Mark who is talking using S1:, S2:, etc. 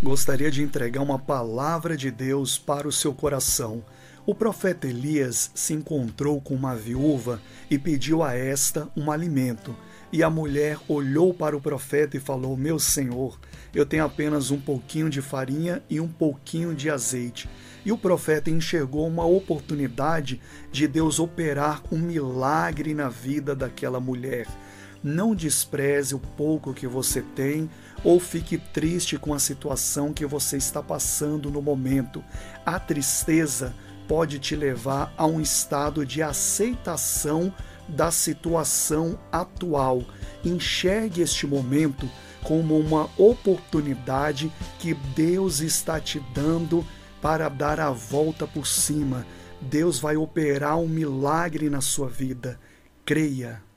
S1: Gostaria de entregar uma palavra de Deus para o seu coração. O profeta Elias se encontrou com uma viúva e pediu a esta um alimento. E a mulher olhou para o profeta e falou: Meu senhor, eu tenho apenas um pouquinho de farinha e um pouquinho de azeite. E o profeta enxergou uma oportunidade de Deus operar um milagre na vida daquela mulher. Não despreze o pouco que você tem ou fique triste com a situação que você está passando no momento. A tristeza pode te levar a um estado de aceitação da situação atual. Enxergue este momento como uma oportunidade que Deus está te dando para dar a volta por cima. Deus vai operar um milagre na sua vida. Creia.